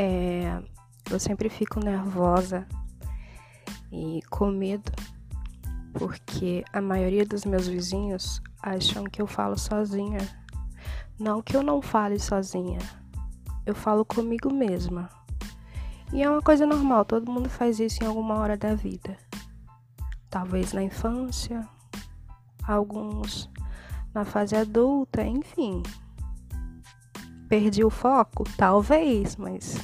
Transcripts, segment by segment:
É, eu sempre fico nervosa e com medo porque a maioria dos meus vizinhos acham que eu falo sozinha. Não que eu não fale sozinha, eu falo comigo mesma. E é uma coisa normal, todo mundo faz isso em alguma hora da vida. Talvez na infância, alguns na fase adulta, enfim. Perdi o foco? Talvez, mas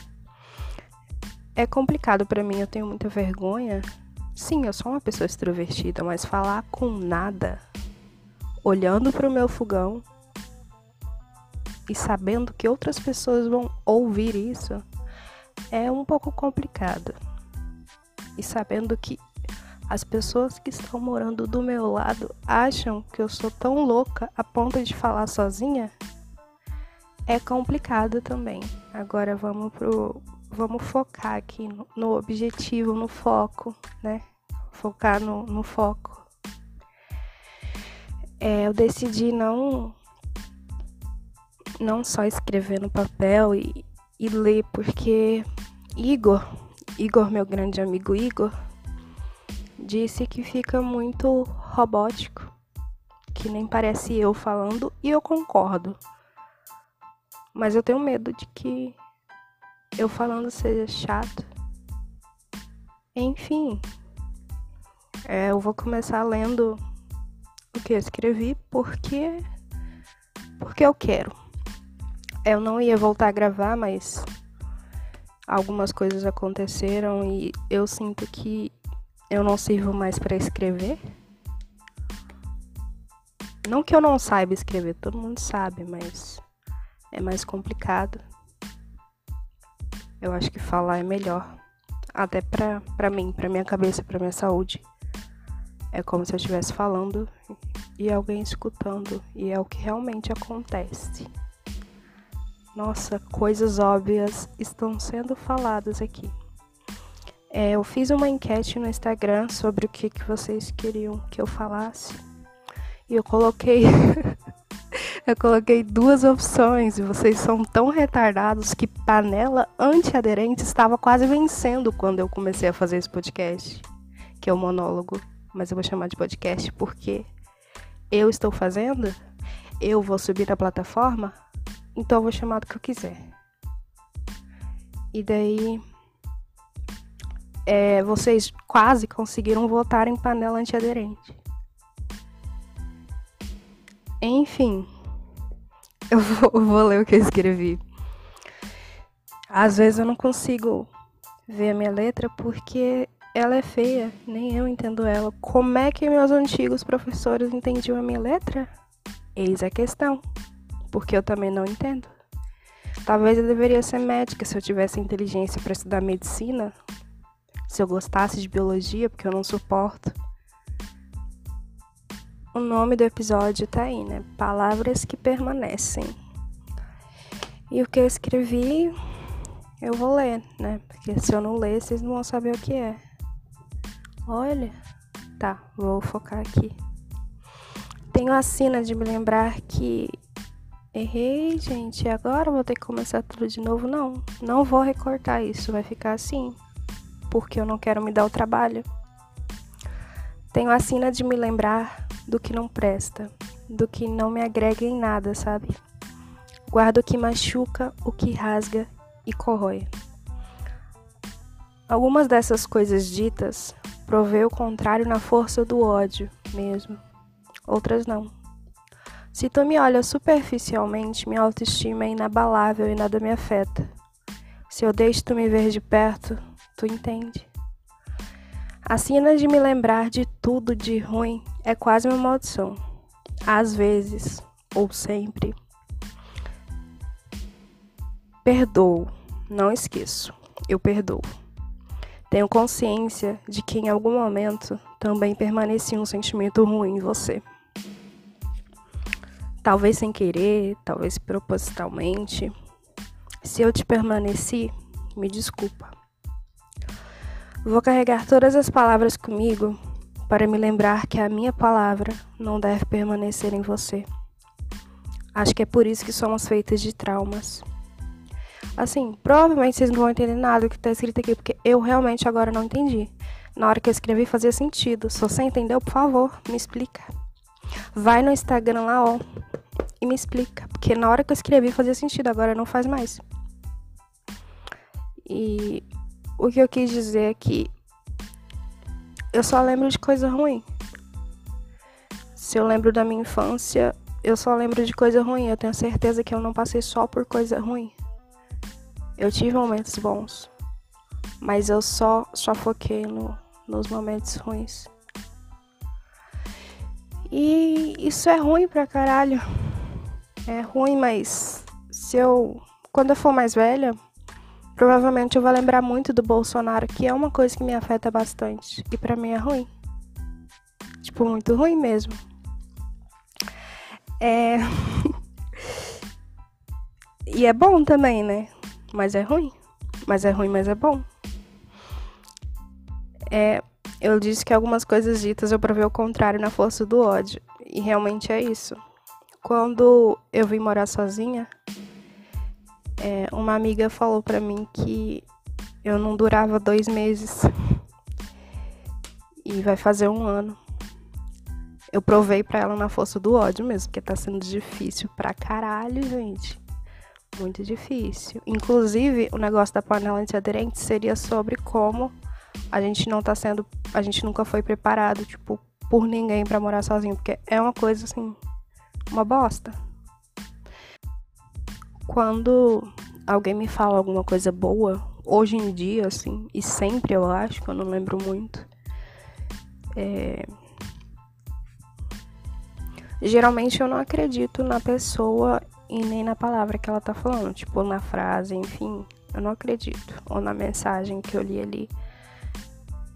é complicado para mim, eu tenho muita vergonha. Sim, eu sou uma pessoa extrovertida, mas falar com nada, olhando para o meu fogão e sabendo que outras pessoas vão ouvir isso, é um pouco complicado. E sabendo que as pessoas que estão morando do meu lado acham que eu sou tão louca a ponto de falar sozinha, é complicado também. Agora vamos pro vamos focar aqui no, no objetivo, no foco, né? Focar no, no foco. É, eu decidi não não só escrever no papel e, e ler, porque Igor, Igor, meu grande amigo Igor, disse que fica muito robótico, que nem parece eu falando, e eu concordo. Mas eu tenho medo de que eu falando seja chato. Enfim, é, eu vou começar lendo o que eu escrevi porque porque eu quero. Eu não ia voltar a gravar, mas algumas coisas aconteceram e eu sinto que eu não sirvo mais para escrever. Não que eu não saiba escrever, todo mundo sabe, mas é mais complicado. Eu acho que falar é melhor. Até pra, pra mim, pra minha cabeça, pra minha saúde. É como se eu estivesse falando e alguém escutando. E é o que realmente acontece. Nossa, coisas óbvias estão sendo faladas aqui. É, eu fiz uma enquete no Instagram sobre o que, que vocês queriam que eu falasse. E eu coloquei Eu coloquei duas opções e vocês são tão retardados que panela antiaderente estava quase vencendo quando eu comecei a fazer esse podcast, que é o monólogo, mas eu vou chamar de podcast porque eu estou fazendo, eu vou subir na plataforma, então eu vou chamar do que eu quiser. E daí é, vocês quase conseguiram votar em panela antiaderente. Enfim, eu vou, vou ler o que eu escrevi. Às vezes eu não consigo ver a minha letra porque ela é feia, nem eu entendo ela. Como é que meus antigos professores entendiam a minha letra? Eis a questão, porque eu também não entendo. Talvez eu deveria ser médica se eu tivesse inteligência para estudar medicina, se eu gostasse de biologia, porque eu não suporto. O nome do episódio tá aí, né? Palavras que permanecem. E o que eu escrevi, eu vou ler, né? Porque se eu não ler, vocês não vão saber o que é. Olha. Tá, vou focar aqui. Tenho a sina de me lembrar que errei, gente. Agora vou ter que começar tudo de novo. Não, não vou recortar isso. Vai ficar assim. Porque eu não quero me dar o trabalho. Tenho a sina de me lembrar do que não presta, do que não me agrega em nada, sabe? Guardo o que machuca, o que rasga e corrói. Algumas dessas coisas ditas provê o contrário na força do ódio mesmo, outras não. Se tu me olha superficialmente, minha autoestima é inabalável e nada me afeta. Se eu deixo tu me ver de perto, tu entende. A cena de me lembrar de tudo de ruim é quase uma maldição. Às vezes, ou sempre. Perdoo, não esqueço, eu perdoo. Tenho consciência de que em algum momento também permanecia um sentimento ruim em você. Talvez sem querer, talvez propositalmente. Se eu te permaneci, me desculpa. Vou carregar todas as palavras comigo para me lembrar que a minha palavra não deve permanecer em você. Acho que é por isso que somos feitas de traumas. Assim, provavelmente vocês não vão entender nada do que tá escrito aqui, porque eu realmente agora não entendi. Na hora que eu escrevi fazia sentido. Se você entendeu, por favor, me explica. Vai no Instagram lá, ó, e me explica. Porque na hora que eu escrevi fazia sentido, agora não faz mais. E o que eu quis dizer é que eu só lembro de coisa ruim. Se eu lembro da minha infância, eu só lembro de coisa ruim. Eu tenho certeza que eu não passei só por coisa ruim. Eu tive momentos bons, mas eu só só foquei no, nos momentos ruins. E isso é ruim pra caralho. É ruim, mas se eu. Quando eu for mais velha, provavelmente eu vou lembrar muito do Bolsonaro, que é uma coisa que me afeta bastante. E pra mim é ruim. Tipo, muito ruim mesmo. É. e é bom também, né? Mas é ruim. Mas é ruim, mas é bom. É, eu disse que algumas coisas ditas eu provei o contrário na força do ódio. E realmente é isso. Quando eu vim morar sozinha, é, uma amiga falou para mim que eu não durava dois meses. E vai fazer um ano. Eu provei pra ela na força do ódio mesmo, porque tá sendo difícil pra caralho, gente. Muito difícil. Inclusive, o negócio da panela antiaderente seria sobre como a gente não tá sendo. A gente nunca foi preparado, tipo, por ninguém para morar sozinho. Porque é uma coisa assim. Uma bosta. Quando alguém me fala alguma coisa boa, hoje em dia, assim, e sempre eu acho, que eu não lembro muito. É... Geralmente eu não acredito na pessoa e nem na palavra que ela tá falando, tipo, na frase, enfim, eu não acredito. Ou na mensagem que eu li ali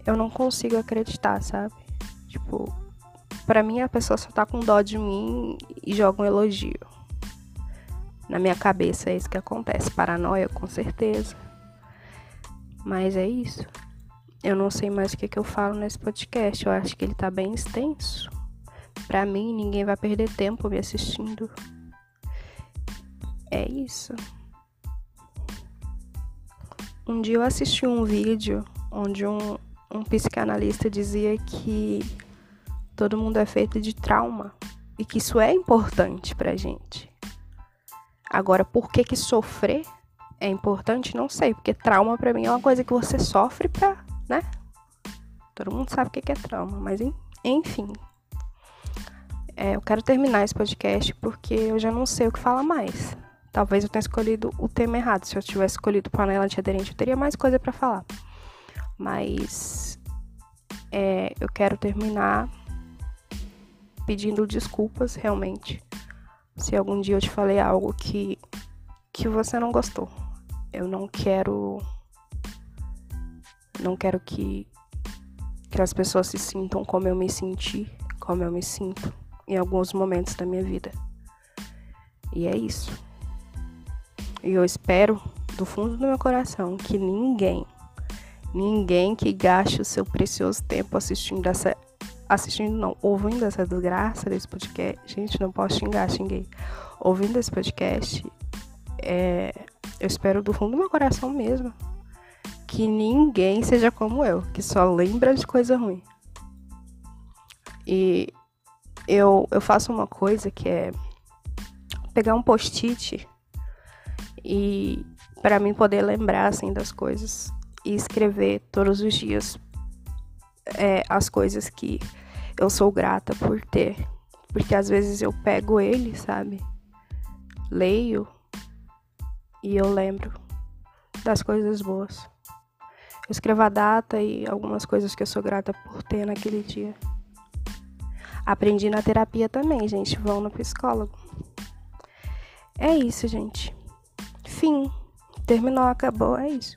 eu não consigo acreditar, sabe? Tipo, para mim a pessoa só tá com dó de mim e joga um elogio. Na minha cabeça é isso que acontece. Paranoia, com certeza. Mas é isso. Eu não sei mais o que, que eu falo nesse podcast. Eu acho que ele tá bem extenso. Pra mim, ninguém vai perder tempo me assistindo. É isso. Um dia eu assisti um vídeo onde um, um psicanalista dizia que todo mundo é feito de trauma e que isso é importante pra gente. Agora, por que que sofrer é importante? Não sei, porque trauma pra mim é uma coisa que você sofre pra, né? Todo mundo sabe o que é trauma, mas enfim. É, eu quero terminar esse podcast porque eu já não sei o que falar mais. Talvez eu tenha escolhido o tema errado. Se eu tivesse escolhido panela antiaderente, eu teria mais coisa para falar. Mas é, eu quero terminar pedindo desculpas realmente. Se algum dia eu te falei algo que, que você não gostou. Eu não quero. Não quero que, que as pessoas se sintam como eu me senti, como eu me sinto em alguns momentos da minha vida. E é isso. E eu espero do fundo do meu coração que ninguém Ninguém que gaste o seu precioso tempo assistindo essa. Assistindo, não, ouvindo essa desgraça desse podcast. Gente, não posso xingar, xinguei. Ouvindo esse podcast, é, eu espero do fundo do meu coração mesmo que ninguém seja como eu, que só lembra de coisa ruim. E eu, eu faço uma coisa que é pegar um post-it e para mim poder lembrar assim das coisas e escrever todos os dias é, as coisas que eu sou grata por ter. Porque às vezes eu pego ele, sabe? Leio e eu lembro das coisas boas. Eu escrevo a data e algumas coisas que eu sou grata por ter naquele dia. Aprendi na terapia também, gente. Vão no psicólogo. É isso, gente. Fim. Terminou, acabou, é isso.